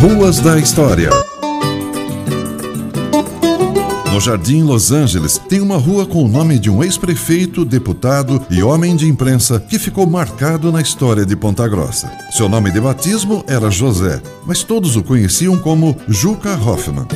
Ruas da História. No Jardim Los Angeles tem uma rua com o nome de um ex-prefeito, deputado e homem de imprensa que ficou marcado na história de Ponta Grossa. Seu nome de batismo era José, mas todos o conheciam como Juca Hoffman.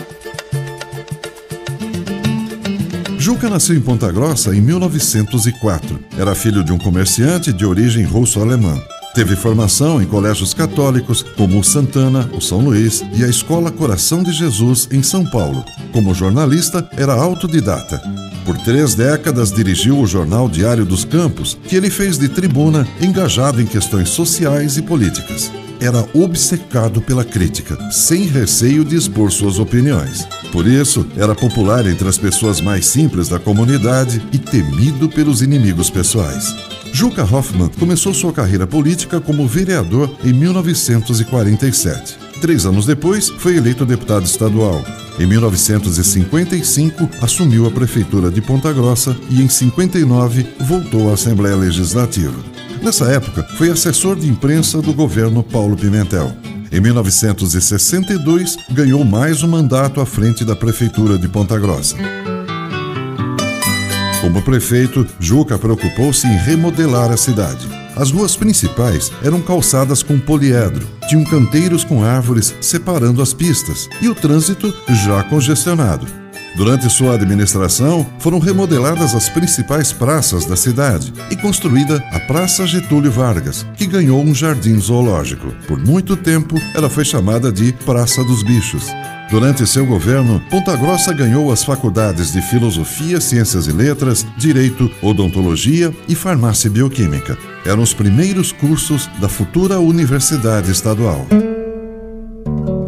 Juca nasceu em Ponta Grossa em 1904. Era filho de um comerciante de origem russo-alemã. Teve formação em colégios católicos como o Santana, o São Luís e a Escola Coração de Jesus em São Paulo. Como jornalista, era autodidata. Por três décadas dirigiu o jornal Diário dos Campos, que ele fez de tribuna, engajado em questões sociais e políticas. Era obcecado pela crítica, sem receio de expor suas opiniões. Por isso, era popular entre as pessoas mais simples da comunidade e temido pelos inimigos pessoais. Juca Hoffman começou sua carreira política como vereador em 1947. Três anos depois, foi eleito deputado estadual. Em 1955, assumiu a prefeitura de Ponta Grossa e, em 59, voltou à Assembleia Legislativa. Nessa época, foi assessor de imprensa do governo Paulo Pimentel. Em 1962, ganhou mais um mandato à frente da prefeitura de Ponta Grossa. Como prefeito, Juca preocupou-se em remodelar a cidade. As ruas principais eram calçadas com poliedro, tinham canteiros com árvores separando as pistas e o trânsito já congestionado. Durante sua administração, foram remodeladas as principais praças da cidade e construída a Praça Getúlio Vargas, que ganhou um jardim zoológico. Por muito tempo, ela foi chamada de Praça dos Bichos. Durante seu governo, Ponta Grossa ganhou as faculdades de Filosofia, Ciências e Letras, Direito, Odontologia e Farmácia e Bioquímica. Eram os primeiros cursos da futura Universidade Estadual.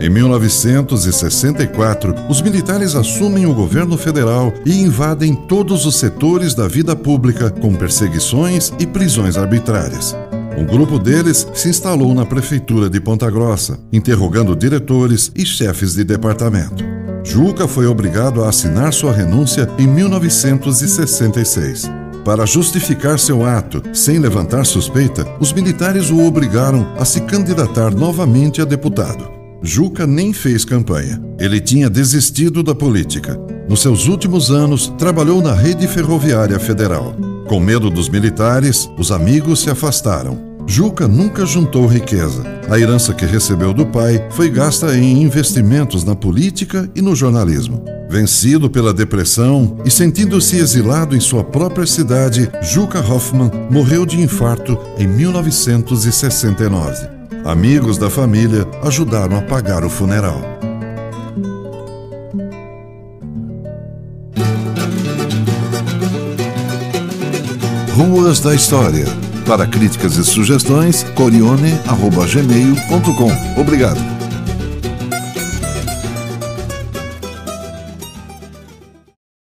Em 1964, os militares assumem o governo federal e invadem todos os setores da vida pública com perseguições e prisões arbitrárias. Um grupo deles se instalou na prefeitura de Ponta Grossa, interrogando diretores e chefes de departamento. Juca foi obrigado a assinar sua renúncia em 1966. Para justificar seu ato, sem levantar suspeita, os militares o obrigaram a se candidatar novamente a deputado. Juca nem fez campanha. Ele tinha desistido da política. Nos seus últimos anos, trabalhou na rede ferroviária federal. Com medo dos militares, os amigos se afastaram. Juca nunca juntou riqueza. A herança que recebeu do pai foi gasta em investimentos na política e no jornalismo. Vencido pela depressão e sentindo-se exilado em sua própria cidade, Juca Hoffman morreu de infarto em 1969. Amigos da família ajudaram a pagar o funeral. Ruas da História. Para críticas e sugestões, corione.gmail.com. Obrigado.